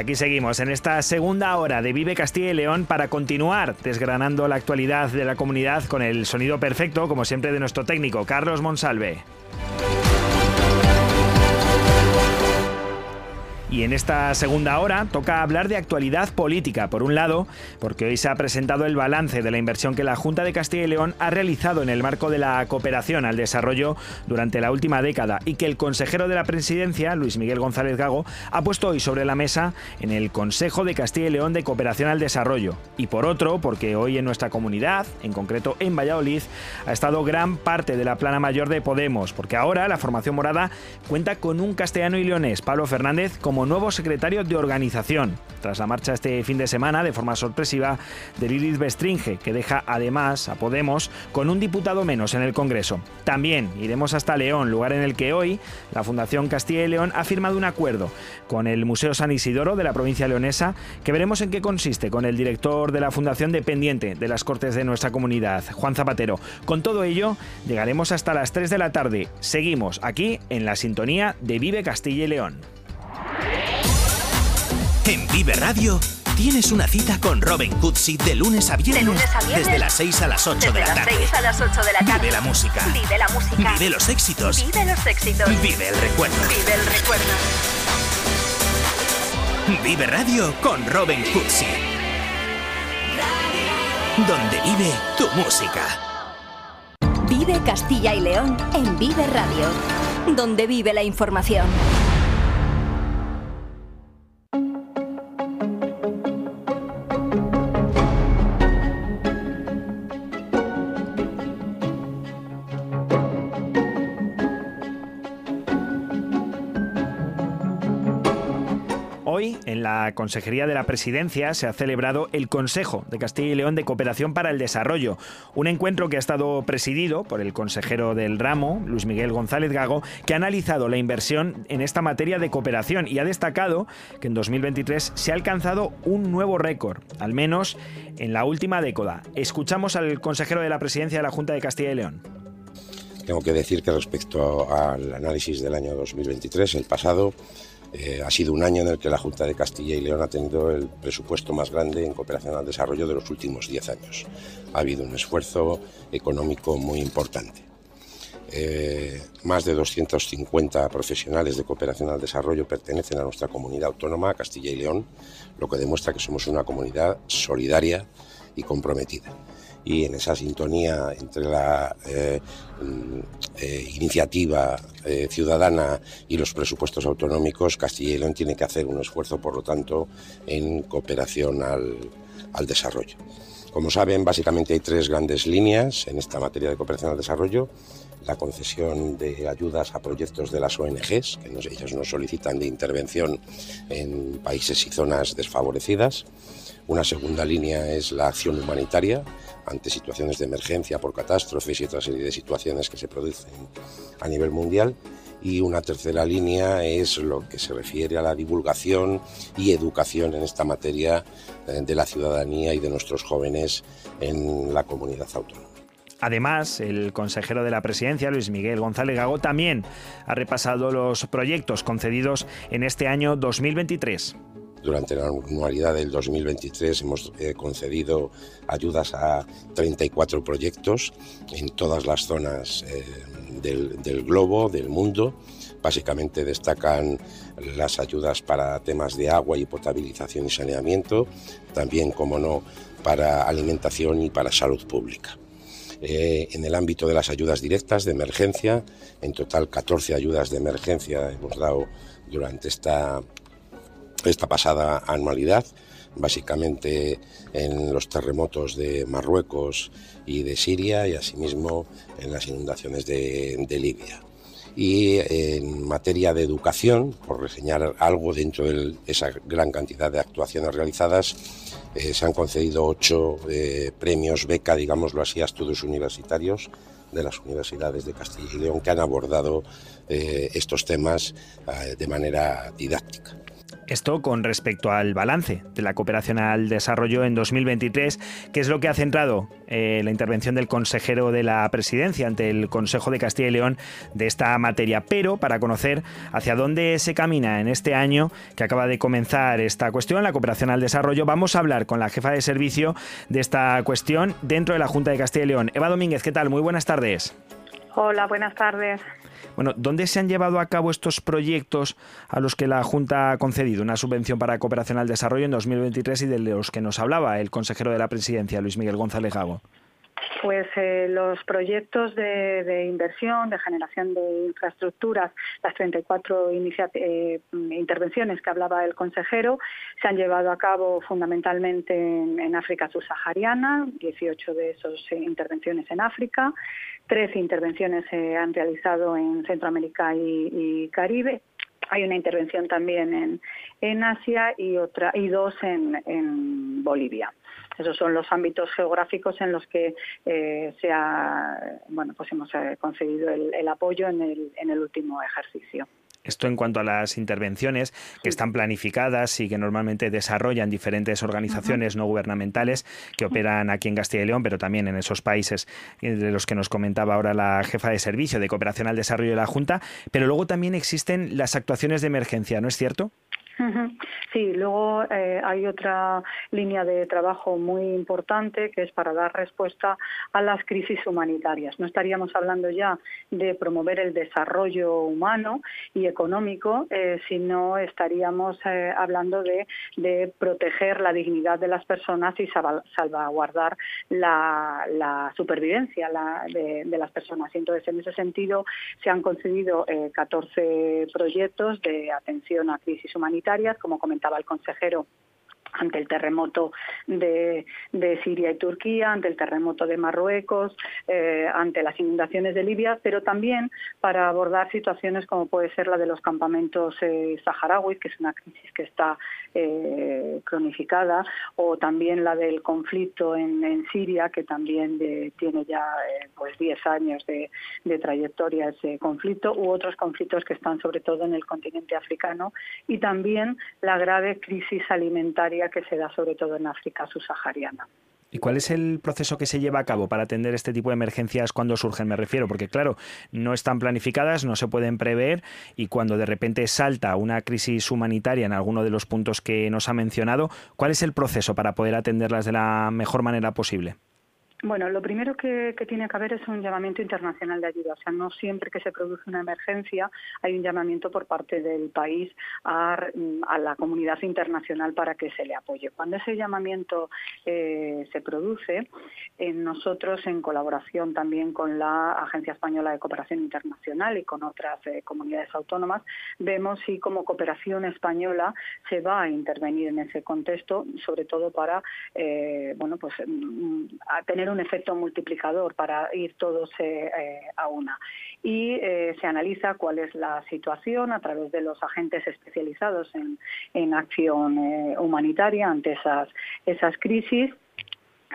Aquí seguimos en esta segunda hora de Vive Castilla y León para continuar desgranando la actualidad de la comunidad con el sonido perfecto, como siempre, de nuestro técnico, Carlos Monsalve. Y en esta segunda hora toca hablar de actualidad política, por un lado, porque hoy se ha presentado el balance de la inversión que la Junta de Castilla y León ha realizado en el marco de la cooperación al desarrollo durante la última década y que el consejero de la presidencia, Luis Miguel González Gago, ha puesto hoy sobre la mesa en el Consejo de Castilla y León de Cooperación al Desarrollo. Y por otro, porque hoy en nuestra comunidad, en concreto en Valladolid, ha estado gran parte de la plana mayor de Podemos, porque ahora la formación morada cuenta con un castellano y leonés, Pablo Fernández, como nuevo secretario de organización, tras la marcha este fin de semana de forma sorpresiva de Lilith Bestringe, que deja además a Podemos con un diputado menos en el Congreso. También iremos hasta León, lugar en el que hoy la Fundación Castilla y León ha firmado un acuerdo con el Museo San Isidoro de la provincia leonesa, que veremos en qué consiste con el director de la Fundación dependiente de las Cortes de nuestra comunidad, Juan Zapatero. Con todo ello, llegaremos hasta las 3 de la tarde. Seguimos aquí en la sintonía de Vive Castilla y León. En Vive Radio tienes una cita con Robin Cutsi de lunes a viernes, desde las 6 a las 8 de la tarde. Vive la música. Vive la música. Vive los éxitos. Vive los éxitos. Vive el recuerdo. Vive el recuerdo. Vive Radio con Robin Cutsi. Donde vive tu música. Vive Castilla y León en Vive Radio. Donde vive la información. Consejería de la Presidencia se ha celebrado el Consejo de Castilla y León de Cooperación para el Desarrollo, un encuentro que ha estado presidido por el consejero del ramo, Luis Miguel González Gago, que ha analizado la inversión en esta materia de cooperación y ha destacado que en 2023 se ha alcanzado un nuevo récord, al menos en la última década. Escuchamos al consejero de la Presidencia de la Junta de Castilla y León. Tengo que decir que respecto al análisis del año 2023, el pasado, eh, ha sido un año en el que la Junta de Castilla y León ha tenido el presupuesto más grande en cooperación al desarrollo de los últimos 10 años. Ha habido un esfuerzo económico muy importante. Eh, más de 250 profesionales de cooperación al desarrollo pertenecen a nuestra comunidad autónoma, Castilla y León, lo que demuestra que somos una comunidad solidaria y comprometida y en esa sintonía entre la eh, mm, eh, iniciativa eh, ciudadana y los presupuestos autonómicos, Castilla y León tiene que hacer un esfuerzo, por lo tanto, en cooperación al, desarrollo. Como saben, básicamente hay tres grandes líneas en esta materia de cooperación al desarrollo la concesión de ayudas a proyectos de las ONGs, que nos, ellas nos solicitan de intervención en países y zonas desfavorecidas. Una segunda línea es la acción humanitaria, ante situaciones de emergencia por catástrofes y otra serie de situaciones que se producen a nivel mundial. Y una tercera línea es lo que se refiere a la divulgación y educación en esta materia eh, de la ciudadanía y de nuestros jóvenes en la comunidad autónoma. Además, el consejero de la presidencia, Luis Miguel González Gago, también ha repasado los proyectos concedidos en este año 2023. Durante la anualidad del 2023 hemos eh, concedido ayudas a 34 proyectos en todas las zonas eh, del, globo, del mundo. Básicamente destacan las ayudas para temas de agua y potabilización y saneamiento, también, como no, para alimentación y para salud pública. Eh, en el ámbito de las ayudas directas de emergencia, en total 14 ayudas de emergencia hemos dado durante esta esta pasada anualidad básicamente en los terremotos de Marruecos y de Siria y asimismo en las inundaciones de, Libia. Y en materia de educación, por reseñar algo dentro de esa gran cantidad de actuaciones realizadas, eh, se han concedido ocho eh, premios beca, digámoslo así, a estudios universitarios de las universidades de Castilla y León que han abordado eh, estos temas de manera didáctica. Esto con respecto al balance de la cooperación al desarrollo en 2023, que es lo que ha centrado eh, la intervención del consejero de la presidencia ante el Consejo de Castilla y León de esta materia. Pero para conocer hacia dónde se camina en este año que acaba de comenzar esta cuestión, la cooperación al desarrollo, vamos a hablar con la jefa de servicio de esta cuestión dentro de la Junta de Castilla y León. Eva Domínguez, ¿qué tal? Muy buenas tardes. Hola, buenas tardes. Bueno, ¿dónde se han llevado a cabo estos proyectos a los que la Junta ha concedido una subvención para cooperación al desarrollo en 2023 y de los que nos hablaba el consejero de la presidencia, Luis Miguel González Gago? Pues eh, los proyectos de, inversión, de generación de infraestructuras, las 34 eh, intervenciones que hablaba el consejero, se han llevado a cabo fundamentalmente en, África subsahariana, 18 de esas eh, intervenciones en África, 13 intervenciones se han realizado en Centroamérica y, Caribe, hay una intervención también en, Asia y otra y dos en Bolivia. Esos son los ámbitos geográficos en los que eh, se ha, bueno, pues hemos eh, conseguido el, apoyo en el, en el último ejercicio. Esto en cuanto a las intervenciones que están planificadas y que normalmente desarrollan diferentes organizaciones no gubernamentales que operan aquí en Castilla y León, pero también en esos países de los que nos comentaba ahora la jefa de servicio de cooperación al desarrollo de la Junta. Pero luego también existen las actuaciones de emergencia, ¿no es cierto? Sí, luego eh, hay otra línea de trabajo muy importante que es para dar respuesta a las crisis humanitarias. No estaríamos hablando ya de promover el desarrollo humano y económico, eh, sino estaríamos eh, hablando de, proteger la dignidad de las personas y salvaguardar la, supervivencia de, de, las personas. Y entonces, en ese sentido, se han concedido 14 proyectos de atención a crisis humanitarias como comentaba el consejero ante el terremoto de, Siria y Turquía, ante el terremoto de Marruecos, eh, ante las inundaciones de Libia, pero también para abordar situaciones como puede ser la de los campamentos eh, saharauis, que es una crisis que está eh, cronificada, o también la del conflicto en, Siria, que también tiene ya pues 10 años de, de trayectoria ese conflicto, u otros conflictos que están sobre todo en el continente africano, y también la grave crisis alimentaria que se da sobre todo en África subsahariana. ¿Y cuál es el proceso que se lleva a cabo para atender este tipo de emergencias cuando surgen? Me refiero, porque claro, no están planificadas, no se pueden prever y cuando de repente salta una crisis humanitaria en alguno de los puntos que nos ha mencionado, ¿cuál es el proceso para poder atenderlas de la mejor manera posible? Bueno, lo primero que, tiene que haber es un llamamiento internacional de ayuda. O sea, no siempre que se produce una emergencia hay un llamamiento por parte del país a, la comunidad internacional para que se le apoye. Cuando ese llamamiento eh, se produce, nosotros, en colaboración también con la Agencia Española de Cooperación Internacional y con otras eh, comunidades autónomas, vemos si como cooperación española se va a intervenir en ese contexto, sobre todo para eh, bueno, pues, mm, tener un efecto multiplicador para ir todos eh, a una. Y se analiza cuál es la situación a través de los agentes especializados en, en acción humanitaria ante esas, esas crisis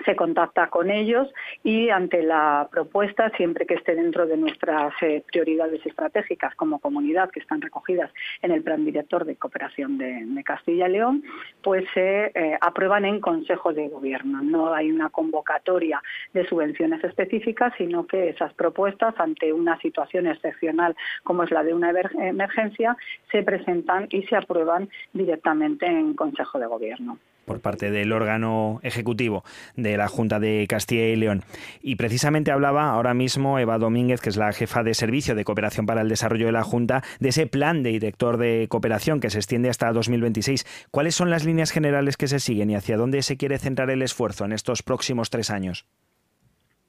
se contacta con ellos y ante la propuesta, siempre que esté dentro de nuestras eh, prioridades estratégicas como comunidad que están recogidas en el Plan Director de Cooperación de, Castilla y León, pues se eh, aprueban en Consejo de Gobierno. No hay una convocatoria de subvenciones específicas, sino que esas propuestas, ante una situación excepcional como es la de una emergencia, se presentan y se aprueban directamente en Consejo de Gobierno por parte del órgano ejecutivo de la Junta de Castilla y León. Y precisamente hablaba ahora mismo Eva Domínguez, que es la jefa de servicio de cooperación para el desarrollo de la Junta, de ese plan de director de cooperación que se extiende hasta 2026. ¿Cuáles son las líneas generales que se siguen y hacia dónde se quiere centrar el esfuerzo en estos próximos tres años?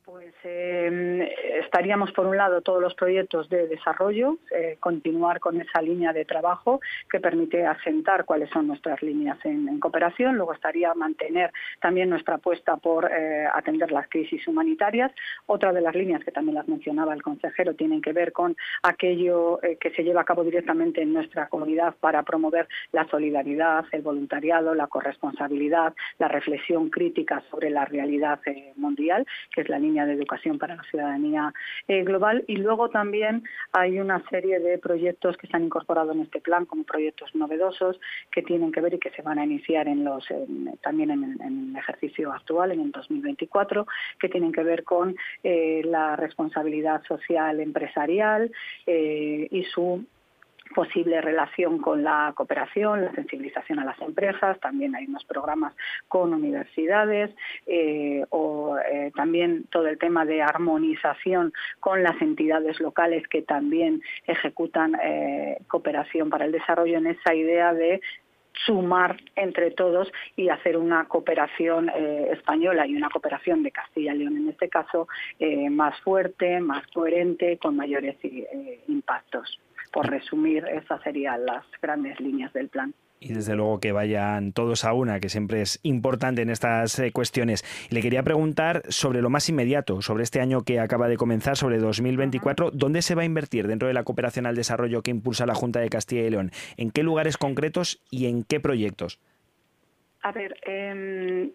Pues eh, estaríamos, por un lado, todos los proyectos de desarrollo, eh, continuar con esa línea de trabajo que permite asentar cuáles son nuestras líneas en, cooperación. Luego estaría mantener también nuestra apuesta por eh, atender las crisis humanitarias. Otra de las líneas que también las mencionaba el consejero tienen que ver con aquello que se lleva a cabo directamente en nuestra comunidad para promover la solidaridad, el voluntariado, la corresponsabilidad, la reflexión crítica sobre la realidad mundial, que es la línea de educación para la ciudadanía eh, global. Y luego también hay una serie de proyectos que se han incorporado en este plan como proyectos novedosos que tienen que ver y que se van a iniciar en los, también en, el ejercicio actual, en el 2024, que tienen que ver con eh, la responsabilidad social empresarial eh, y su posible relación con la cooperación, la sensibilización a las empresas, también hay unos programas con universidades eh, o eh, también todo el tema de armonización con las entidades locales que también ejecutan eh, cooperación para el desarrollo en esa idea de sumar entre todos y hacer una cooperación española y una cooperación de Castilla y León en este caso más fuerte, más coherente, con mayores impactos por resumir, esas serían las grandes líneas del plan y desde luego que vayan todos a una, que siempre es importante en estas eh, cuestiones. le quería preguntar sobre lo más inmediato, sobre este año que acaba de comenzar, sobre 2024, ¿dónde se va a invertir dentro de la cooperación al desarrollo que impulsa la Junta de Castilla y León? ¿En qué lugares concretos y en qué proyectos? A ver, em,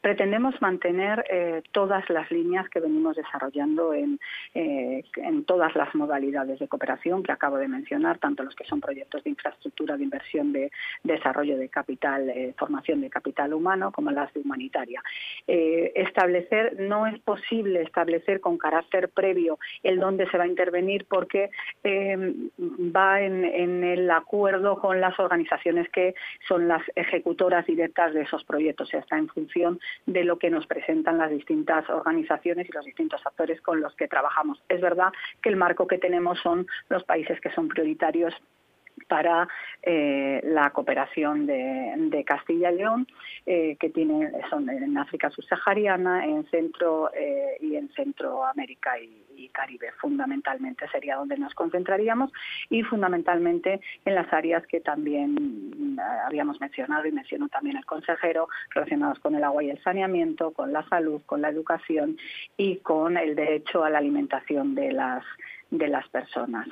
pretendemos mantener eh, todas las líneas que venimos desarrollando en, eh, en, todas las modalidades de cooperación que acabo de mencionar, tanto los que son proyectos de infraestructura, de inversión, de, desarrollo de capital, eh, formación de capital humano, como las de humanitaria. establecer, no es posible establecer con carácter previo el dónde se va a intervenir porque em, va en, en el acuerdo con las organizaciones que son las ejecutoras directas de esos proyectos, o sea, está en función de lo que nos presentan las distintas organizaciones y los distintos actores con los que trabajamos. Es verdad que el marco que tenemos son los países que son prioritarios para eh, la cooperación de, Castilla y León, eh, que tiene, son en África subsahariana, en Centro eh, y en Centroamérica y, Caribe. Fundamentalmente sería donde nos concentraríamos y fundamentalmente en las áreas que también habíamos mencionado y mencionó también el consejero, relacionadas con el agua y el saneamiento, con la salud, con la educación y con el derecho a la alimentación de las de las personas.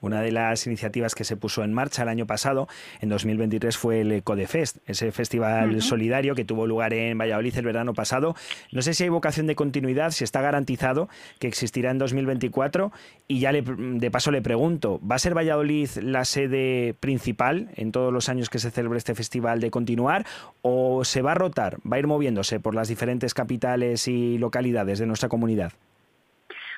Una de las iniciativas que se puso en marcha el año pasado, en 2023, fue el Codefest, ese festival solidario que tuvo lugar en Valladolid el verano pasado. No sé si hay vocación de continuidad, si está garantizado que existirá en 2024. Y ya de paso le pregunto, ¿va a ser Valladolid la sede principal en todos los años que se celebre este festival de continuar o se va a rotar, va a ir moviéndose por las diferentes capitales y localidades de nuestra comunidad?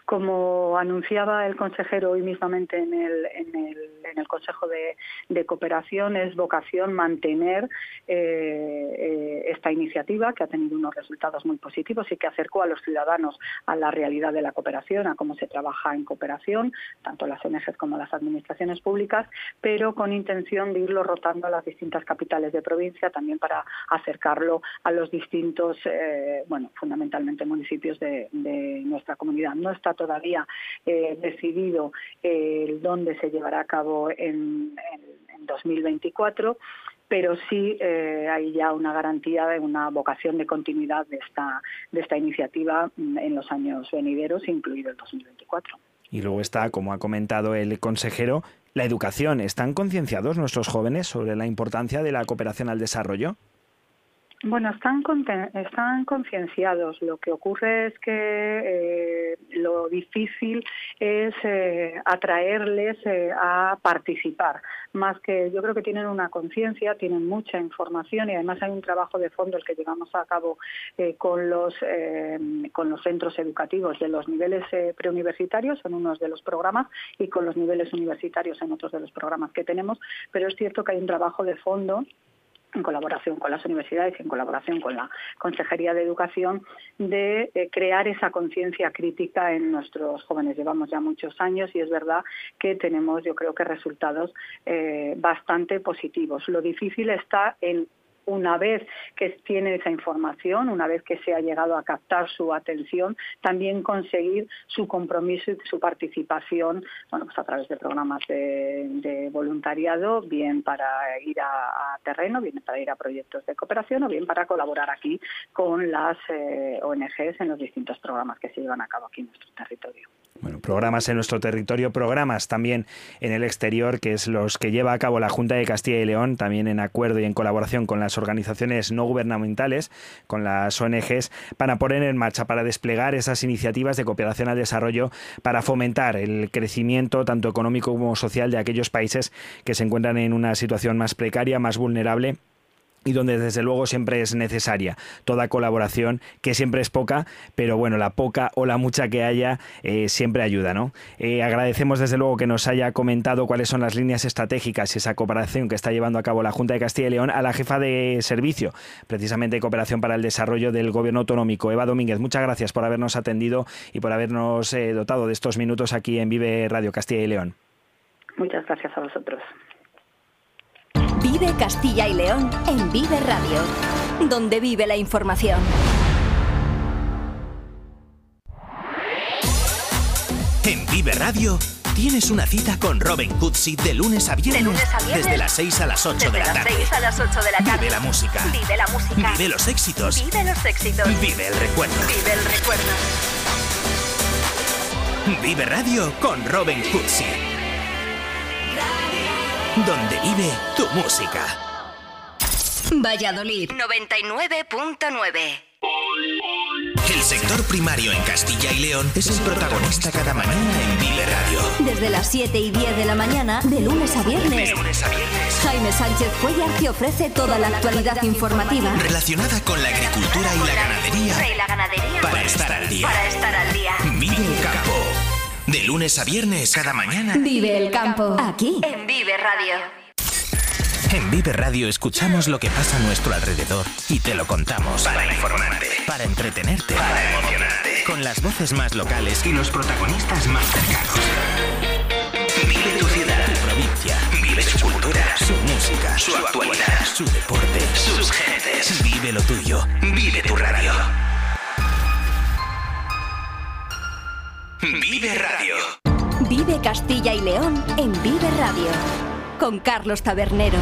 Como anunciaba el consejero hoy mismamente en el, en el, Consejo de, Cooperación, es vocación mantener eh, eh, esta iniciativa que ha tenido unos resultados muy positivos y que acercó a los ciudadanos a la realidad de la cooperación, a cómo se trabaja en cooperación, tanto las ONGs como las administraciones públicas, pero con intención de irlo rotando a las distintas capitales de provincia, también para acercarlo a los distintos, eh, bueno, fundamentalmente municipios de, de nuestra comunidad. No está todavía eh, decidido eh, dónde se llevará a cabo en, 2024 pero sí eh, hay ya una garantía de una vocación de continuidad de esta, de esta iniciativa mm, en los años venideros, incluido el 2024. Y luego está, como ha comentado el consejero, la educación. ¿Están concienciados nuestros jóvenes sobre la importancia de la cooperación al desarrollo? Bueno, están, están concienciados. Lo que ocurre es que eh, lo difícil es eh, atraerles eh, a participar. Más que yo creo que tienen una conciencia, tienen mucha información y además hay un trabajo de fondo el que llevamos a cabo con, los, con los centros educativos de los niveles preuniversitarios en unos de los programas y con los niveles universitarios en otros de los programas que tenemos. Pero es cierto que hay un trabajo de fondo en colaboración con las universidades y en colaboración con la Consejería de Educación, de eh, crear esa conciencia crítica en nuestros jóvenes. Llevamos ya muchos años y es verdad que tenemos, yo creo que resultados eh, bastante positivos. Lo difícil está en una vez que tiene esa información, una vez que se ha llegado a captar su atención, también conseguir su compromiso y su participación, bueno, pues a través de programas de, voluntariado, bien para ir a, terreno, bien para ir a proyectos de cooperación o bien para colaborar aquí con las eh, ONGs en los distintos programas que se llevan a cabo aquí en nuestro territorio. Bueno, programas en nuestro territorio, programas también en el exterior, que es los que lleva a cabo la Junta de Castilla y León, también en acuerdo y en colaboración con las organizaciones no gubernamentales, con las ONGs, para poner en marcha, para desplegar esas iniciativas de cooperación al desarrollo, para fomentar el crecimiento tanto económico como social de aquellos países que se encuentran en una situación más precaria, más vulnerable y donde desde luego siempre es necesaria toda colaboración, que siempre es poca, pero bueno, la poca o la mucha que haya eh, siempre ayuda, ¿no? Eh, agradecemos desde luego que nos haya comentado cuáles son las líneas estratégicas y esa cooperación que está llevando a cabo la Junta de Castilla y León a la jefa de servicio, precisamente de cooperación para el desarrollo del gobierno autonómico, Eva Domínguez. Muchas gracias por habernos atendido y por habernos eh, dotado de estos minutos aquí en Vive Radio Castilla y León. Muchas gracias a vosotros. Vive Castilla y León en Vive Radio, donde vive la información. En Vive Radio tienes una cita con Robin Cootsy de lunes a viernes, desde las 6 a las 8 de la tarde. a las 8 de la tarde. Vive la música. Vive la música. Vive los éxitos. Vive los éxitos. Vive el recuerdo. Vive el recuerdo. Vive Radio con Robin Cootsy donde vive tu música. Valladolid 99.9 el sector primario en Castilla y León es el protagonista cada mañana en Vive Radio. Desde las 7 y 10 de la mañana, de lunes a viernes. De lunes a viernes. Jaime Sánchez Cuellar te ofrece toda la actualidad informativa relacionada con la agricultura y la ganadería. Y la ganadería. Para estar al día. Para estar al día. Vive el campo. De lunes a viernes, cada mañana. Vive el campo. Aquí, en Vive Radio. En Vive Radio escuchamos lo que pasa a nuestro alrededor y te lo contamos. Para informarte. Para entretenerte. Para emocionarte. Con las voces más locales y los protagonistas más cercanos. Vive tu ciudad. Tu provincia. Vive su cultura. Su música. Su actualidad. Su deporte. Sus gentes. Vive lo tuyo. Vive tu radio. Vive Radio. Vive Castilla y León en Vive Radio. Con Carlos Tabernero.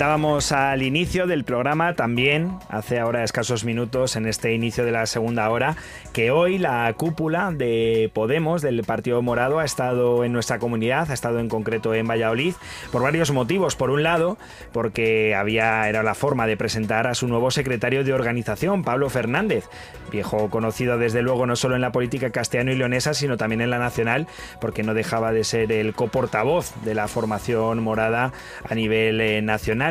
Comentábamos al inicio del programa, también hace ahora escasos minutos en este inicio de la segunda hora, que hoy la cúpula de Podemos, del Partido Morado, ha estado en nuestra comunidad, ha estado en concreto en Valladolid, por varios motivos. Por un lado, porque había, era la forma de presentar a su nuevo secretario de organización, Pablo Fernández, viejo conocido desde luego no solo en la política castellano y leonesa, sino también en la nacional, porque no dejaba de ser el coportavoz de la formación morada a nivel eh,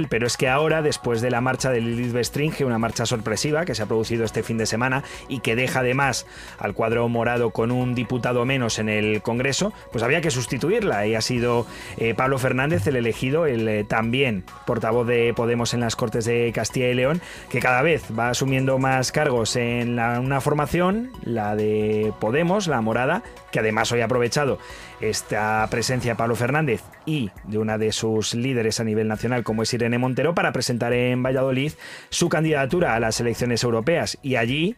pero es que ahora, después de la marcha de Lilith Bestringe, una marcha sorpresiva que se ha producido este fin de semana y que deja además al cuadro morado con un diputado menos en el Congreso, pues había que sustituirla. Y ha sido eh, Pablo Fernández el elegido, el eh, también portavoz de Podemos en las Cortes de Castilla y León, que cada vez va asumiendo más cargos en una formación, la de Podemos, la morada, que además hoy ha aprovechado esta presencia de Pablo Fernández y de una de sus líderes a nivel nacional como es Irene Montero para presentar en Valladolid su candidatura a las elecciones europeas. Y allí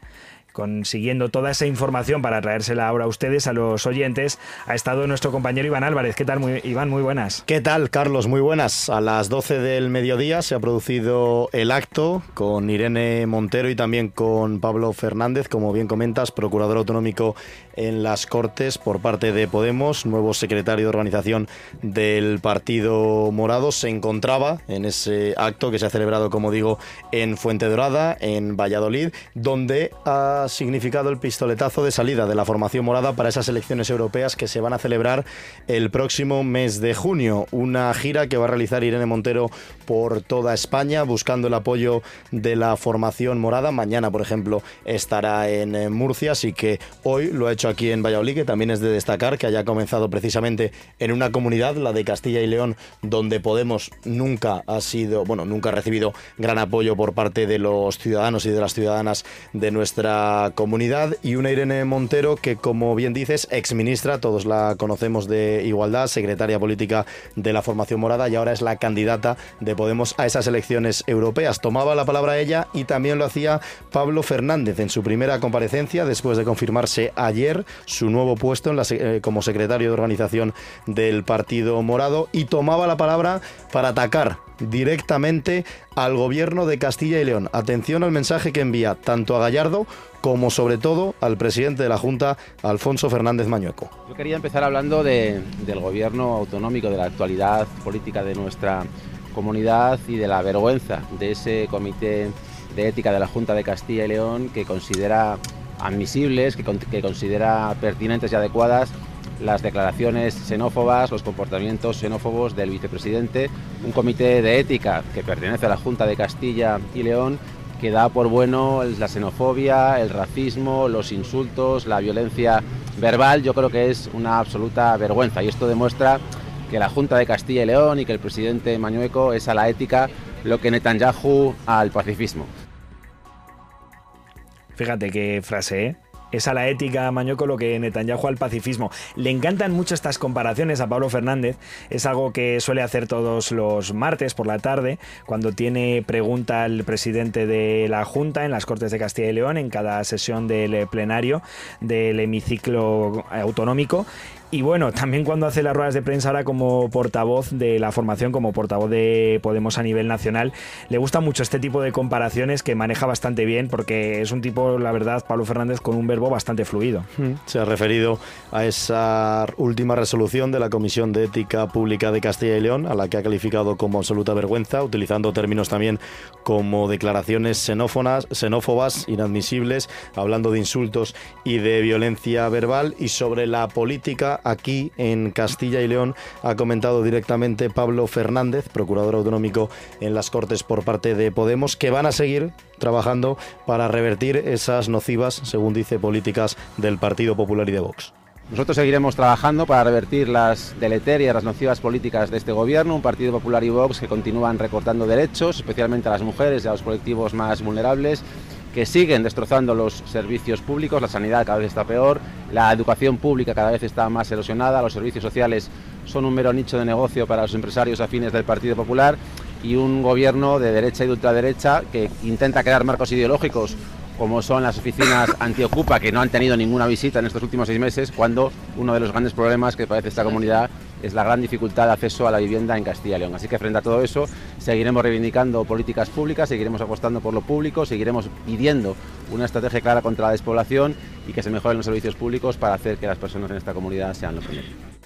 consiguiendo toda esa información para traérsela ahora a ustedes, a los oyentes, ha estado nuestro compañero Iván Álvarez. ¿Qué tal, Iván? Muy buenas. ¿Qué tal, Carlos? Muy buenas. A las 12 del mediodía se ha producido el acto con Irene Montero y también con Pablo Fernández, como bien comentas, procurador autonómico en las Cortes por parte de Podemos, nuevo secretario de organización del Partido Morado, se encontraba en ese acto que se ha celebrado, como digo, en Fuente Dorada, en Valladolid, donde ha significado el pistoletazo de salida de la formación morada para esas elecciones europeas que se van a celebrar el próximo mes de junio. Una gira que va a realizar Irene Montero por toda España buscando el apoyo de la formación morada. Mañana, por ejemplo, estará en Murcia, así que hoy lo ha hecho aquí en Valladolid, que también es de destacar que haya comenzado precisamente en una comunidad, la de Castilla y León, donde Podemos nunca ha sido, bueno, nunca ha recibido gran apoyo por parte de los ciudadanos y de las ciudadanas de nuestra comunidad. Y una Irene Montero que, como bien dices, exministra, todos la conocemos de Igualdad, secretaria política de la formación morada y ahora es la candidata de Podemos a esas elecciones europeas. Tomaba la palabra ella y también lo hacía Pablo Fernández en su primera comparecencia después de confirmarse ayer su nuevo puesto en la, eh, como secretario de organización del Partido Morado y tomaba la palabra para atacar directamente al gobierno de Castilla y León. Atención al mensaje que envía tanto a Gallardo como sobre todo al presidente de la Junta, Alfonso Fernández Mañueco. Yo quería empezar hablando del gobierno autonómico, de la actualidad política de nuestra comunidad y de la vergüenza de ese comité de ética de la Junta de Castilla y León que considera admisibles, que, que considera pertinentes y adecuadas las declaraciones xenófobas, los comportamientos xenófobos del vicepresidente, un comité de ética que pertenece a la Junta de Castilla y León que da por bueno la xenofobia, el racismo, los insultos, la violencia verbal. Yo creo que es una absoluta vergüenza y esto demuestra que la Junta de Castilla y León y que el presidente Mañueco es a la ética lo que Netanyahu al pacifismo. Fíjate qué frase, ¿eh? Es a la ética Mañueco lo que Netanyahu al pacifismo. Le encantan mucho estas comparaciones a Pablo Fernández, es algo que suele hacer todos los martes por la tarde, cuando tiene pregunta al presidente de la Junta en las Cortes de Castilla y León, en cada sesión del plenario del hemiciclo autonómico. Y bueno, también cuando hace las ruedas de prensa ahora como portavoz de la formación, como portavoz de Podemos a nivel nacional, le gusta mucho este tipo de comparaciones que maneja bastante bien porque es un tipo, la verdad, Pablo Fernández con un verbo bastante fluido. Hmm. Se ha referido a esa última resolución de la Comisión de Ética Pública de Castilla y León, a la que ha calificado como absoluta vergüenza, utilizando términos también como declaraciones xenófonas, xenófobas, inadmisibles, hablando de insultos y de violencia verbal y sobre la política aquí en Castilla y León ha comentado directamente Pablo Fernández, procurador autonómico en las Cortes por parte de Podemos, que van a seguir trabajando para revertir esas nocivas, según dice, políticas del Partido Popular y de Vox. Nosotros seguiremos trabajando para revertir las deleterias, las nocivas políticas de este gobierno, un Partido Popular y Vox que continúan recortando derechos, especialmente a las mujeres y a los colectivos más vulnerables que siguen destrozando los servicios públicos, la sanidad cada vez está peor, la educación pública cada vez está más erosionada, los servicios sociales son un mero nicho de negocio para los empresarios afines del Partido Popular y un gobierno de derecha y de ultraderecha que intenta crear marcos ideológicos como son las oficinas antiocupa que no han tenido ninguna visita en estos últimos seis meses, cuando uno de los grandes problemas que padece esta comunidad es la gran dificultad de acceso a la vivienda en Castilla y León. Así que frente a todo eso, seguiremos reivindicando políticas públicas, seguiremos apostando por lo público, seguiremos pidiendo una estrategia clara contra la despoblación y que se mejoren los servicios públicos para hacer que las personas en esta comunidad sean lo primero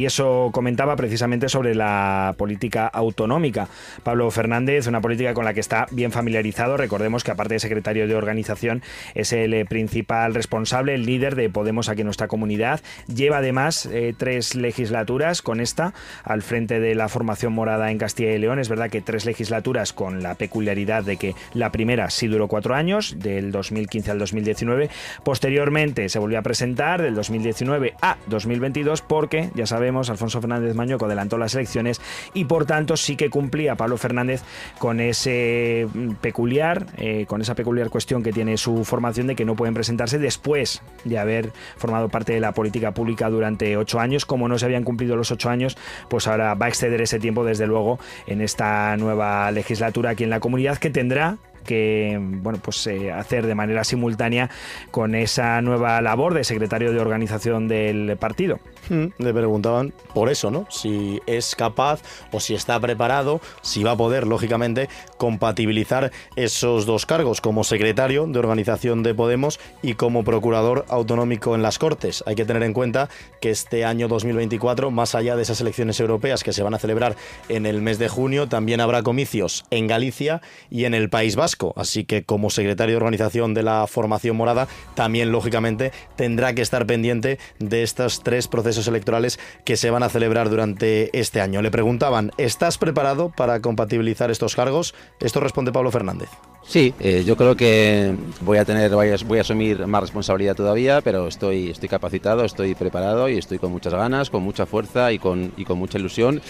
y eso comentaba precisamente sobre la política autonómica. Pablo Fernández, una política con la que está bien familiarizado, recordemos que aparte de secretario de organización es el eh, principal responsable, el líder de Podemos aquí en nuestra comunidad, lleva además eh, tres legislaturas con esta al frente de la formación morada en Castilla y León, es verdad que tres legislaturas con la peculiaridad de que la primera sí duró cuatro años, del 2015 al 2019, posteriormente se volvió a presentar del 2019 a 2022 porque, ya sabemos, Alfonso Fernández Mañueco adelantó las elecciones y por tanto sí que cumplía Pablo Fernández con ese peculiar, eh, con esa peculiar cuestión que tiene su formación de que no pueden presentarse después de haber formado parte de la política pública durante ocho años. Como no se habían cumplido los ocho años, pues ahora va a exceder ese tiempo desde luego en esta nueva legislatura aquí en la comunidad que tendrá que bueno, pues, eh, hacer de manera simultánea con esa nueva labor de secretario de organización del partido. Hmm, le preguntaban por eso, ¿no? Si es capaz o si está preparado, si va a poder, lógicamente, compatibilizar esos dos cargos como secretario de organización de Podemos y como procurador autonómico en las Cortes. Hay que tener en cuenta que este año 2024, más allá de esas elecciones europeas que se van a celebrar en el mes de junio, también habrá comicios en Galicia y en el País Vasco Vasco. Así que como secretario de organización de la formación morada, también lógicamente tendrá que estar pendiente de estos tres procesos electorales que se van a celebrar durante este año. Le preguntaban, ¿estás preparado para compatibilizar estos cargos? Esto responde Pablo Fernández. Sí, eh, yo creo que voy a tener, voy a, asumir más responsabilidad todavía, pero estoy, estoy capacitado, estoy preparado y estoy con muchas ganas, con mucha fuerza y con, y con mucha ilusión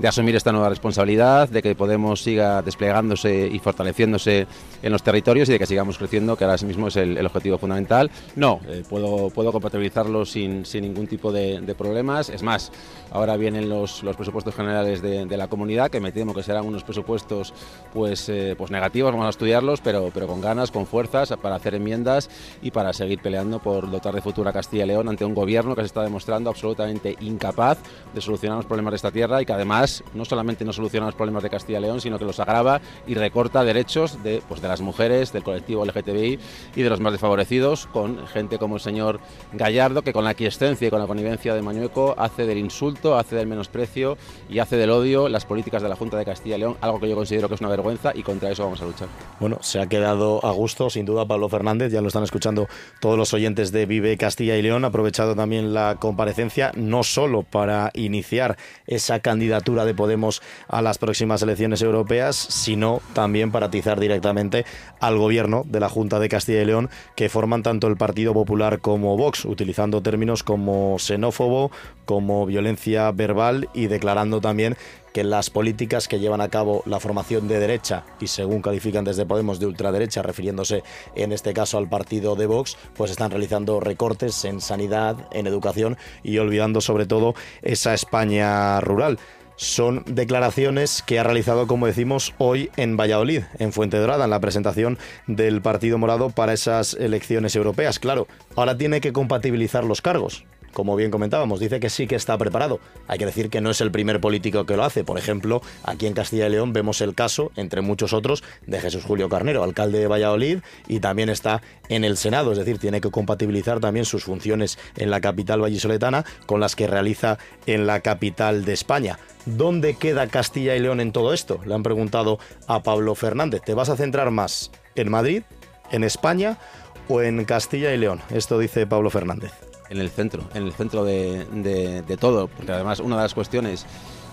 de asumir esta nueva responsabilidad, de que Podemos siga desplegándose y fortaleciéndose en los territorios y de que sigamos creciendo, que ahora mismo es el, objetivo fundamental. No, eh, puedo, puedo compatibilizarlo sin, sin ningún tipo de, problemas. Es más, ahora vienen los, los presupuestos generales de, la comunidad, que me temo que serán unos presupuestos pues, eh, pues negativos, vamos a estudiarlos, pero, pero con ganas, con fuerzas, para hacer enmiendas y para seguir peleando por dotar de futuro a Castilla y León ante un gobierno que se está demostrando absolutamente incapaz de solucionar los problemas de esta tierra y que además no solamente no soluciona los problemas de Castilla y León, sino que los agrava y recorta derechos de, pues, de las mujeres, del colectivo LGTBI y de los más desfavorecidos, con gente como el señor Gallardo, que con la aquiescencia y con la connivencia de Mañueco hace del insulto, hace del menosprecio y hace del odio las políticas de la Junta de Castilla y León, algo que yo considero que es una vergüenza y contra eso vamos a luchar. Bueno, se ha quedado a gusto, sin duda, Pablo Fernández, ya lo están escuchando todos los oyentes de Vive Castilla y León, ha aprovechado también la comparecencia, no solo para iniciar esa candidatura de Podemos a las próximas elecciones europeas, sino también para atizar directamente al gobierno de la Junta de Castilla y León, que forman tanto el Partido Popular como Vox, utilizando términos como xenófobo, como violencia verbal y declarando también que las políticas que llevan a cabo la formación de derecha y según califican desde Podemos de ultraderecha, refiriéndose en este caso al partido de Vox, pues están realizando recortes en sanidad, en educación y olvidando sobre todo esa España rural son declaraciones que ha realizado, como decimos, hoy en Valladolid, en Fuente Dorada, en la presentación del Partido Morado para esas elecciones europeas. Claro, ahora tiene que compatibilizar los cargos como bien comentábamos, dice que sí que está preparado. Hay que decir que no es el primer político que lo hace. Por ejemplo, aquí en Castilla y León vemos el caso, entre muchos otros, de Jesús Julio Carnero, alcalde de Valladolid, y también está en el Senado, es decir, tiene que compatibilizar también sus funciones en la capital vallisoletana con las que realiza en la capital de España. ¿Dónde queda Castilla y León en todo esto? Le han preguntado a Pablo Fernández. ¿Te vas a centrar más en Madrid, en España o en Castilla y León? Esto dice Pablo Fernández en el centro, en el centro de, todo, porque además una de las cuestiones,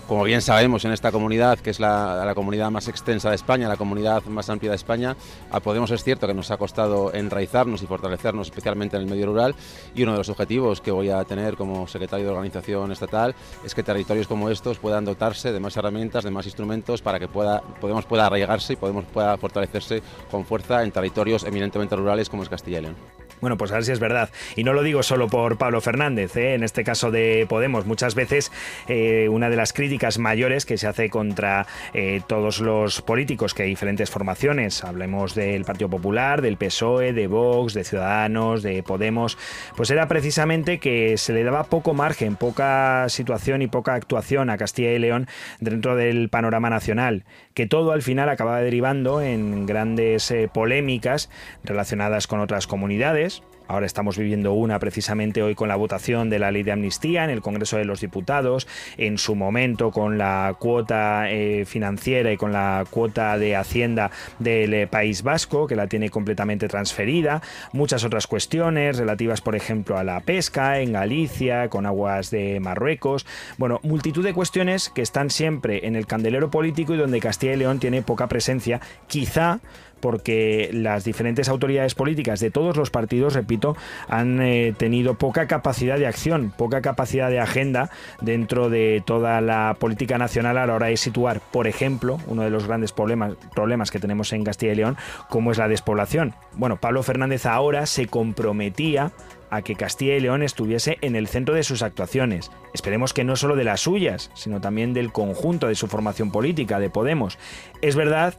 como bien sabemos en esta comunidad, que es la, la, comunidad más extensa de España, la comunidad más amplia de España, a Podemos es cierto que nos ha costado enraizarnos y fortalecernos, especialmente en el medio rural, y uno de los objetivos que voy a tener como secretario de organización estatal es que territorios como estos puedan dotarse de más herramientas, de más instrumentos, para que pueda, Podemos pueda arraigarse y Podemos pueda fortalecerse con fuerza en territorios eminentemente rurales como es Castilla y León. Bueno, pues a ver si es verdad. Y no lo digo solo por Pablo Fernández, ¿eh? en este caso de Podemos. Muchas veces eh, una de las críticas mayores que se hace contra eh, todos los políticos que hay diferentes formaciones, hablemos del Partido Popular, del PSOE, de Vox, de Ciudadanos, de Podemos, pues era precisamente que se le daba poco margen, poca situación y poca actuación a Castilla y León dentro del panorama nacional, que todo al final acababa derivando en grandes eh, polémicas relacionadas con otras comunidades Ahora estamos viviendo una precisamente hoy con la votación de la ley de amnistía en el Congreso de los Diputados, en su momento con la cuota eh, financiera y con la cuota de Hacienda del eh, País Vasco, que la tiene completamente transferida, muchas otras cuestiones relativas, por ejemplo, a la pesca en Galicia, con aguas de Marruecos, bueno, multitud de cuestiones que están siempre en el candelero político y donde Castilla y León tiene poca presencia, quizá porque las diferentes autoridades políticas de todos los partidos, han eh, tenido poca capacidad de acción, poca capacidad de agenda dentro de toda la política nacional a la hora de situar, por ejemplo, uno de los grandes problemas, problemas que tenemos en Castilla y León, como es la despoblación. Bueno, Pablo Fernández ahora se comprometía a que Castilla y León estuviese en el centro de sus actuaciones. Esperemos que no solo de las suyas, sino también del conjunto de su formación política, de Podemos. Es verdad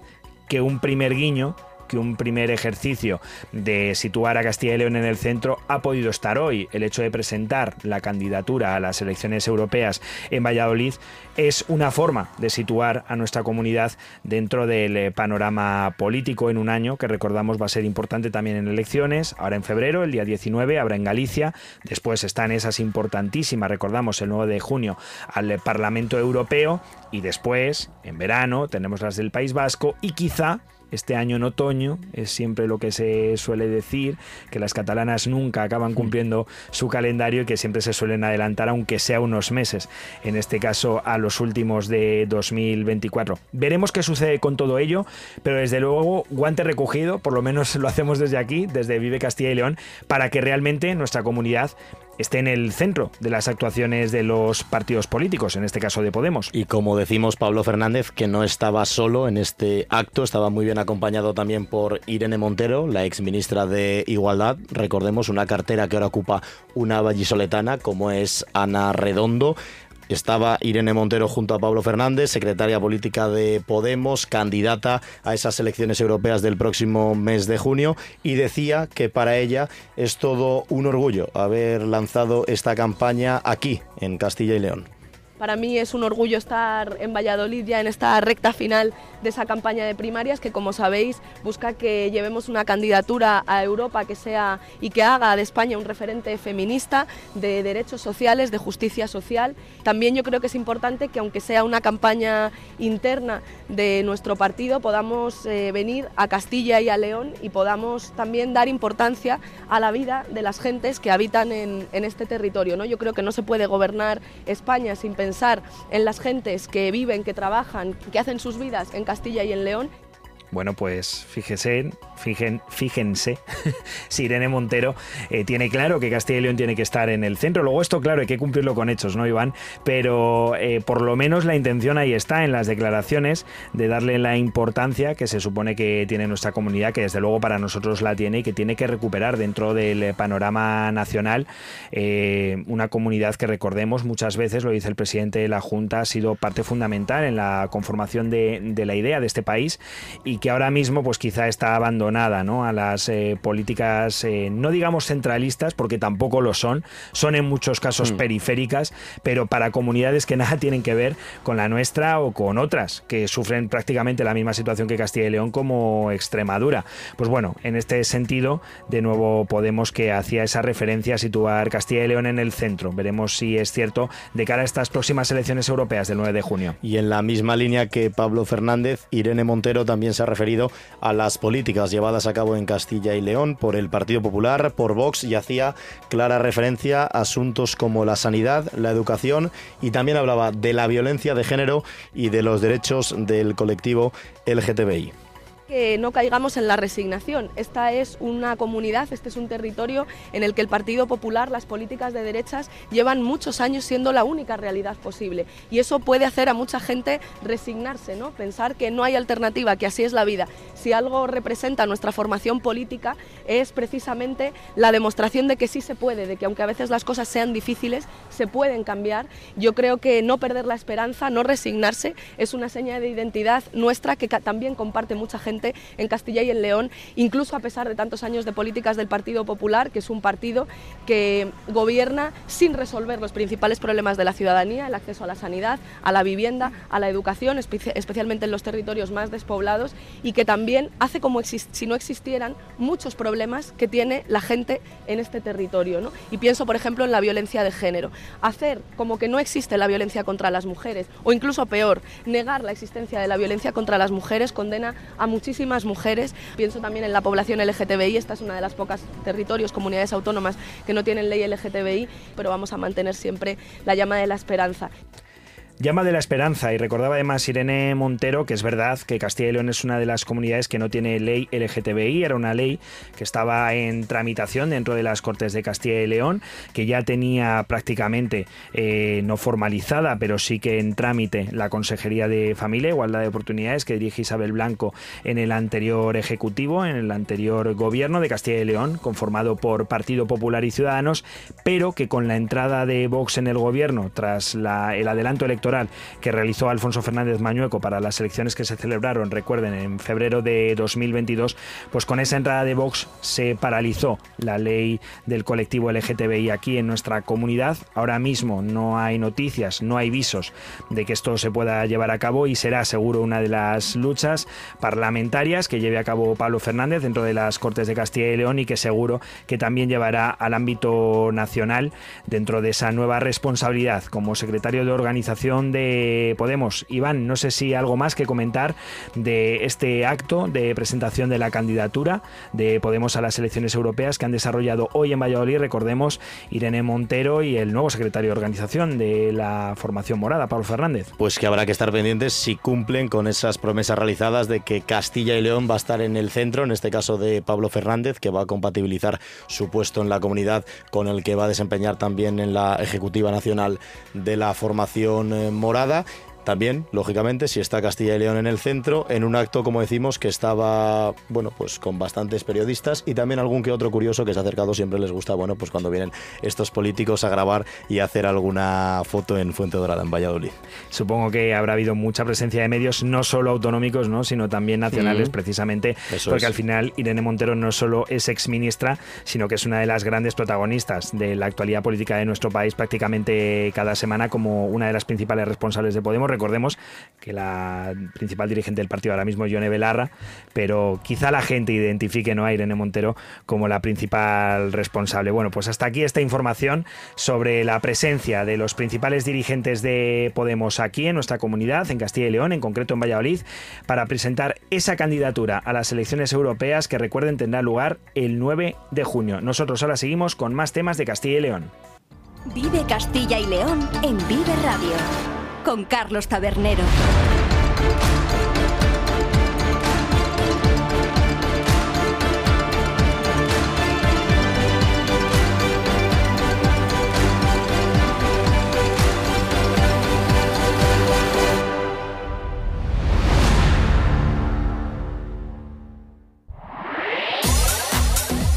que un primer guiño que un primer ejercicio de situar a Castilla y León en el centro ha podido estar hoy. El hecho de presentar la candidatura a las elecciones europeas en Valladolid es una forma de situar a nuestra comunidad dentro del eh, panorama político en un año que recordamos va a ser importante también en elecciones. Ahora en febrero, el día 19, habrá en Galicia. Después están esas importantísimas, recordamos, el 9 de junio al Parlamento Europeo. Y después, en verano, tenemos las del País Vasco y quizá este año en otoño, es siempre lo que se suele decir, que las catalanas nunca acaban cumpliendo su calendario y que siempre se suelen adelantar, aunque sea unos meses, en este caso a los últimos de 2024. Veremos qué sucede con todo ello, pero desde luego guante recogido, por lo menos lo hacemos desde aquí, desde Vive Castilla y León, para que realmente nuestra comunidad esté en el centro de las actuaciones de los partidos políticos, en este caso de Podemos. Y como decimos Pablo Fernández, que no estaba solo en este acto, estaba muy bien acompañado también por Irene Montero, la ex ministra de Igualdad. Recordemos una cartera que ahora ocupa una vallisoletana, como es Ana Redondo. Estaba Irene Montero junto a Pablo Fernández, secretaria política de Podemos, candidata a esas elecciones europeas del próximo mes de junio, y decía que para ella es todo un orgullo haber lanzado esta campaña aquí, en Castilla y León. Para mí es un orgullo estar en Valladolid ya en esta recta final de esa campaña de primarias que, como sabéis, busca que llevemos una candidatura a Europa que sea y que haga de España un referente feminista de derechos sociales, de justicia social. También yo creo que es importante que, aunque sea una campaña interna de nuestro partido, podamos eh, venir a Castilla y a León y podamos también dar importancia a la vida de las gentes que habitan en, en este territorio. ¿no? Yo creo que no se puede gobernar España sin pensar pensar en las gentes que viven, que trabajan, que hacen sus vidas en Castilla y en León bueno, pues fíjese, fíjense, si Irene Montero eh, tiene claro que Castilla y León tiene que estar en el centro. Luego esto, claro, hay que cumplirlo con hechos, ¿no, Iván? Pero eh, por lo menos la intención ahí está en las declaraciones de darle la importancia que se supone que tiene nuestra comunidad, que desde luego para nosotros la tiene y que tiene que recuperar dentro del panorama nacional eh, una comunidad que recordemos muchas veces, lo dice el presidente de la Junta, ha sido parte fundamental en la conformación de, de la idea de este país y que ahora mismo pues quizá está abandonada ¿no? a las eh, políticas, eh, no digamos centralistas, porque tampoco lo son, son en muchos casos mm. periféricas, pero para comunidades que nada tienen que ver con la nuestra o con otras, que sufren prácticamente la misma situación que Castilla y León como Extremadura. Pues bueno, en este sentido, de nuevo Podemos que hacía esa referencia a situar Castilla y León en el centro. Veremos si es cierto de cara a estas próximas elecciones europeas del 9 de junio. Y en la misma línea que Pablo Fernández, Irene Montero también se ha referido a las políticas llevadas a cabo en Castilla y León por el Partido Popular, por Vox y hacía clara referencia a asuntos como la sanidad, la educación y también hablaba de la violencia de género y de los derechos del colectivo LGTBI que no caigamos en la resignación. Esta es una comunidad, este es un territorio en el que el Partido Popular, las políticas de derechas, llevan muchos años siendo la única realidad posible. Y eso puede hacer a mucha gente resignarse, ¿no? pensar que no hay alternativa, que así es la vida. Si algo representa nuestra formación política es precisamente la demostración de que sí se puede, de que aunque a veces las cosas sean difíciles, se pueden cambiar. Yo creo que no perder la esperanza, no resignarse, es una seña de identidad nuestra que también comparte mucha gente en Castilla y en León, incluso a pesar de tantos años de políticas del Partido Popular, que es un partido que gobierna sin resolver los principales problemas de la ciudadanía, el acceso a la sanidad, a la vivienda, a la educación, especialmente en los territorios más despoblados, y que también hace como si no existieran muchos problemas que tiene la gente en este territorio. ¿no? Y pienso, por ejemplo, en la violencia de género. Hacer como que no existe la violencia contra las mujeres, o incluso peor, negar la existencia de la violencia contra las mujeres condena a muchísimas muchísimas mujeres. Pienso también en la población LGTBI, esta es una de las pocas territorios, comunidades autónomas que no tienen ley LGTBI, pero vamos a mantener siempre la llama de la esperanza. Llama de la esperanza y recordaba además Irene Montero que es verdad que Castilla y León es una de las comunidades que no tiene ley LGTBI, era una ley que estaba en tramitación dentro de las Cortes de Castilla y León, que ya tenía prácticamente eh, no formalizada, pero sí que en trámite la Consejería de Familia, Igualdad de Oportunidades que dirige Isabel Blanco en el anterior Ejecutivo, en el anterior Gobierno de Castilla y León, conformado por Partido Popular y Ciudadanos, pero que con la entrada de Vox en el Gobierno, tras el adelanto electoral, que realizó Alfonso Fernández Mañueco para las elecciones que se celebraron, recuerden, en febrero de 2022, pues con esa entrada de Vox se paralizó la ley del colectivo LGTBI aquí en nuestra comunidad. Ahora mismo no hay noticias, no hay visos de que esto se pueda llevar a cabo y será seguro una de las luchas parlamentarias que lleve a cabo Pablo Fernández dentro de las Cortes de Castilla y León y que seguro que también llevará al ámbito nacional dentro de esa nueva responsabilidad como secretario de organización de Podemos. Iván, no sé si algo más que comentar de este acto de presentación de la candidatura de Podemos a las elecciones europeas que han desarrollado hoy en Valladolid, recordemos, Irene Montero y el nuevo secretario de organización de la formación morada, Pablo Fernández. Pues que habrá que estar pendientes si cumplen con esas promesas realizadas de que Castilla y León va a estar en el centro, en este caso de Pablo Fernández, que va a compatibilizar su puesto en la comunidad con el que va a desempeñar también en la Ejecutiva Nacional de la Formación eh, Morada también, lógicamente, si está Castilla y León en el centro, en un acto, como decimos, que estaba, bueno, pues con bastantes periodistas y también algún que otro curioso que se ha acercado, siempre les gusta, bueno, pues cuando vienen estos políticos a grabar y hacer alguna foto en Fuente Dorada, en Valladolid. Supongo que habrá habido mucha presencia de medios, no solo autonómicos, ¿no? sino también nacionales, precisamente, porque al final Irene Montero no solo es exministra, sino que es una de las grandes protagonistas de la actualidad política de nuestro país prácticamente cada semana como una de las principales responsables de Podemos Recordemos que la principal dirigente del partido ahora mismo es Yone Belarra, pero quizá la gente identifique ¿no? a Irene Montero como la principal responsable. Bueno, pues hasta aquí esta información sobre la presencia de los principales dirigentes de Podemos aquí en nuestra comunidad, en Castilla y León, en concreto en Valladolid, para presentar esa candidatura a las elecciones europeas que recuerden tendrá lugar el 9 de junio. Nosotros ahora seguimos con más temas de Castilla y León. Vive Castilla y León en Vive Radio con Carlos Tabernero.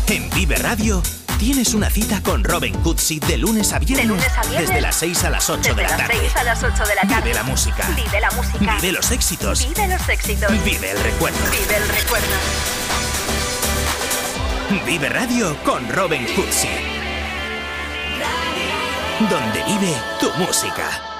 En Vive Radio Tienes una cita con Robin Cootsy de lunes a viernes. Desde las 6 a las 8 de la tarde. a las 8 de la tarde. Vive la música. Vive la música. Vive los éxitos. Vive los éxitos. Vive el recuerdo. Vive el recuerdo. Vive Radio con Robin Cootsy. Donde vive tu música.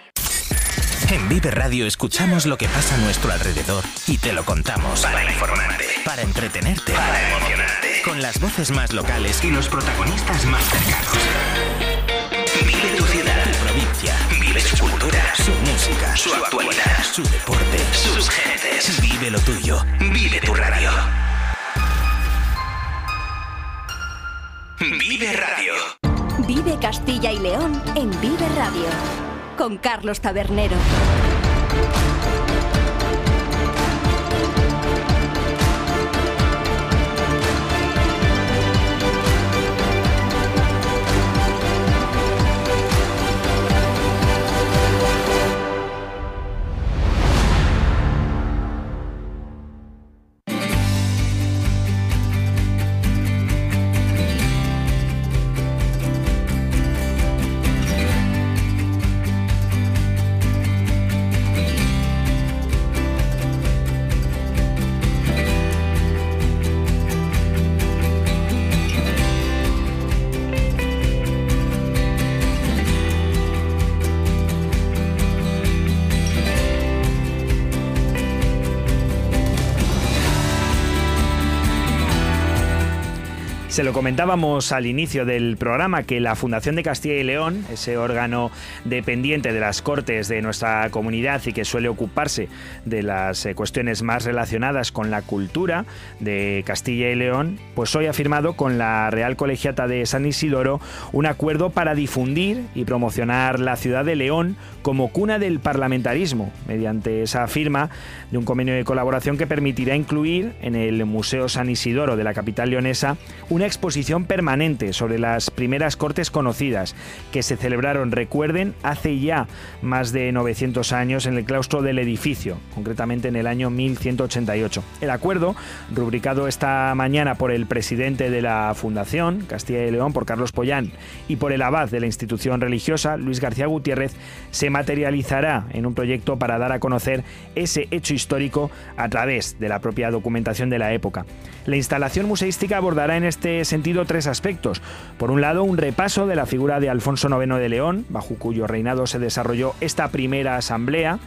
En Vive Radio escuchamos lo que pasa a nuestro alrededor y te lo contamos. Para informarte. Para entretenerte. Para emocionarte. Con las voces más locales Y los protagonistas más cercanos. Vive tu ciudad. tu provincia. Vive su cultura. Su música. Su actualidad. Su deporte. Sus gentes. Vive lo tuyo. Vive tu radio. Vive Radio. Vive Castilla y León en Vive Radio. Con Carlos Tabernero. Se lo comentábamos al inicio del programa que la Fundación de Castilla y León, ese órgano dependiente de las Cortes de nuestra comunidad y que suele ocuparse de las eh, cuestiones más relacionadas con la cultura de Castilla y León, pues hoy ha firmado con la Real Colegiata de San Isidoro un acuerdo para difundir y promocionar la ciudad de León como cuna del parlamentarismo, mediante esa firma de un convenio de colaboración que permitirá incluir en el Museo San Isidoro de la capital leonesa una una exposición permanente sobre las primeras cortes conocidas que se celebraron, recuerden, hace ya más de 900 años en el claustro del edificio, concretamente en el año 1188. El acuerdo, rubricado esta mañana por el presidente de la Fundación Castilla y León, por Carlos Pollán, y por el abad de la institución religiosa, Luis García Gutiérrez, se materializará en un proyecto para dar a conocer ese hecho histórico a través de la propia documentación de la época. La instalación museística abordará en este sentido tres aspectos. Por un lado, un repaso de la figura de Alfonso IX de León, bajo cuyo reinado se desarrolló esta primera asamblea.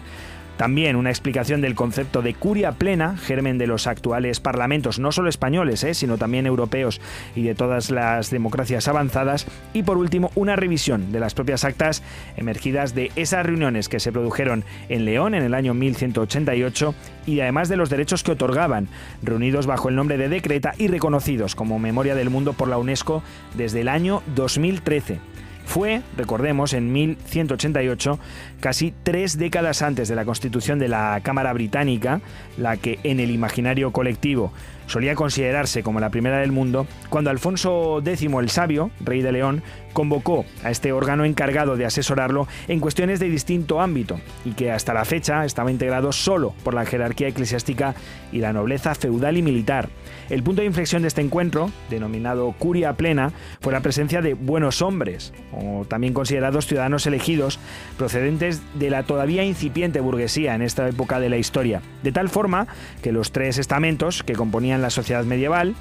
También una explicación del concepto de curia plena, germen de los actuales parlamentos, no solo españoles, eh, sino también europeos y de todas las democracias avanzadas. Y por último, una revisión de las propias actas emergidas de esas reuniones que se produjeron en León en el año 1188 y además de los derechos que otorgaban, reunidos bajo el nombre de Decreta y reconocidos como Memoria del Mundo por la UNESCO desde el año 2013. Fue, recordemos, en 1188, casi tres décadas antes de la constitución de la Cámara Británica, la que en el imaginario colectivo solía considerarse como la primera del mundo, cuando Alfonso X el Sabio, rey de León, convocó a este órgano encargado de asesorarlo en cuestiones de distinto ámbito y que hasta la fecha estaba integrado solo por la jerarquía eclesiástica y la nobleza feudal y militar. El punto de inflexión de este encuentro, denominado curia plena, fue la presencia de buenos hombres, o también considerados ciudadanos elegidos, procedentes de la todavía incipiente burguesía en esta época de la historia, de tal forma que los tres estamentos que componían la sociedad medieval,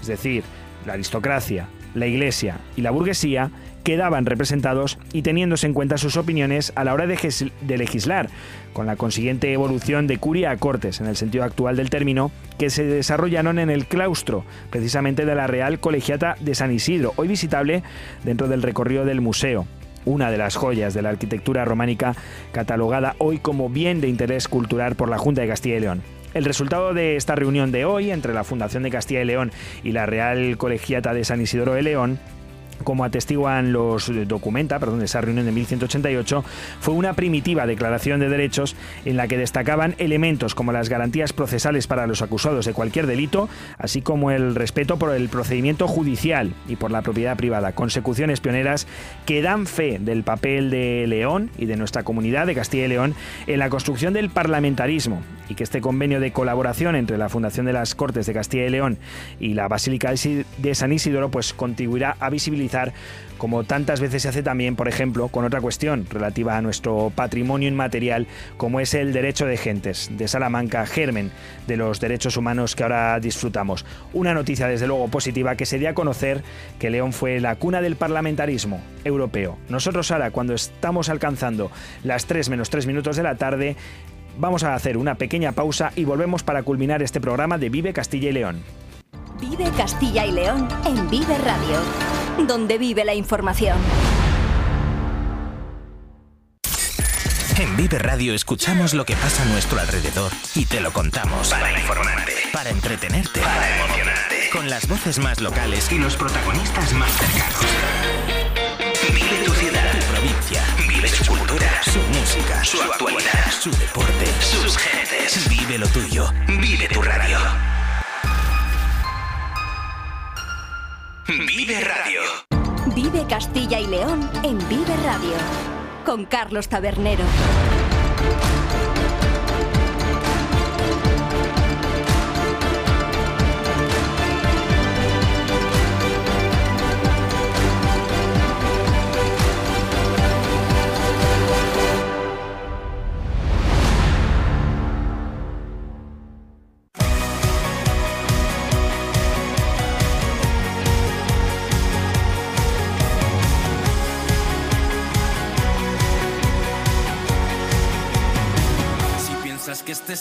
es decir, la aristocracia, la iglesia y la burguesía, quedaban representados y teniéndose en cuenta sus opiniones a la hora de, legislar, con la consiguiente evolución de curia a cortes, en el sentido actual del término, que se desarrollaron en el claustro, precisamente de la Real Colegiata de San Isidro, hoy visitable dentro del recorrido del museo una de las joyas de la arquitectura románica catalogada hoy como bien de interés cultural por la Junta de Castilla y León. El resultado de esta reunión de hoy entre la Fundación de Castilla y León y la Real Colegiata de San Isidoro de León como atestiguan los documenta, perdón, esa reunión de 1188, fue una primitiva declaración de derechos en la que destacaban elementos como las garantías procesales para los acusados de cualquier delito, así como el respeto por el procedimiento judicial y por la propiedad privada, consecuciones pioneras que dan fe del papel de León y de nuestra comunidad de Castilla y León en la construcción del parlamentarismo y que este convenio de colaboración entre la Fundación de las Cortes de Castilla y León y la Basílica de San Isidoro pues contribuirá a visibilizar como tantas veces se hace también, por ejemplo, con otra cuestión relativa a nuestro patrimonio inmaterial, como es el derecho de gentes de Salamanca, germen de los derechos humanos que ahora disfrutamos. Una noticia, desde luego, positiva que se dio a conocer que León fue la cuna del parlamentarismo europeo. Nosotros ahora, cuando estamos alcanzando las 3 menos 3 minutos de la tarde, vamos a hacer una pequeña pausa y volvemos para culminar este programa de Vive Castilla y León. Vive Castilla y León en Vive Radio, donde vive la información. En Vive Radio escuchamos lo que pasa a nuestro alrededor y te lo contamos. Para informarte. Para entretenerte. Para emocionarte. Con las voces más locales Y los protagonistas más cercanos. Vive tu ciudad. Tu provincia. Vive su cultura. Su música. Su actualidad. Su deporte. Sus gentes. Vive lo tuyo. Vive tu radio. Vive Radio. Vive Castilla y León en Vive Radio, con Carlos Tabernero.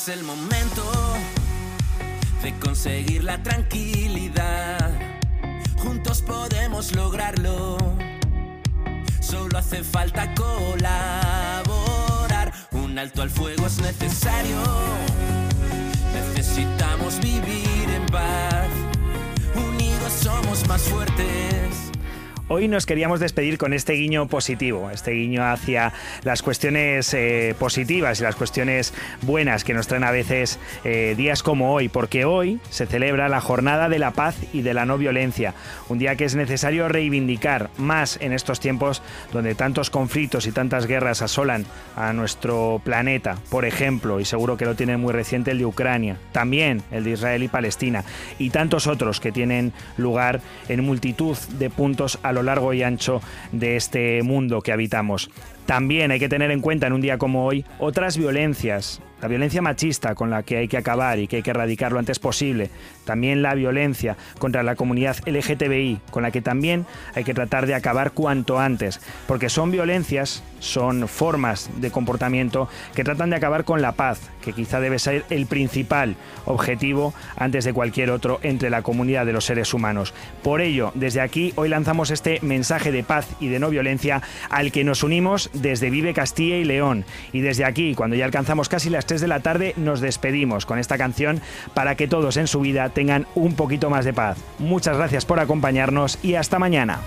Es el momento de conseguir la tranquilidad, juntos podemos lograrlo. Solo hace falta colaborar. Un alto al fuego es necesario. Necesitamos vivir en paz. Unidos somos más fuertes. Hoy nos queríamos despedir con este guiño positivo, este guiño hacia las cuestiones eh, positivas y las cuestiones buenas que nos traen a veces eh, días como hoy, porque hoy se celebra la Jornada de la Paz y de la No Violencia, un día que es necesario reivindicar más en estos tiempos donde tantos conflictos y tantas guerras asolan a nuestro planeta, por ejemplo, y seguro que lo tienen muy reciente el de Ucrania, también el de Israel y Palestina, y tantos otros que tienen lugar en multitud de puntos a lo largo y ancho de este mundo que habitamos. También hay que tener en cuenta en un día como hoy otras violencias la violencia machista con la que hay que acabar y que hay que erradicar lo antes posible, también la violencia contra la comunidad LGTBI, con la que también hay que tratar de acabar cuanto antes, porque son violencias, son formas de comportamiento que tratan de acabar con la paz, que quizá debe ser el principal objetivo antes de cualquier otro entre la comunidad de los seres humanos. Por ello, desde aquí hoy lanzamos este mensaje de paz y de no violencia al que nos unimos desde Vive Castilla y León. Y desde aquí, cuando ya alcanzamos casi las 3 de la tarde, nos despedimos con esta canción para que todos en su vida tengan un poquito más de paz. Muchas gracias por acompañarnos y hasta mañana.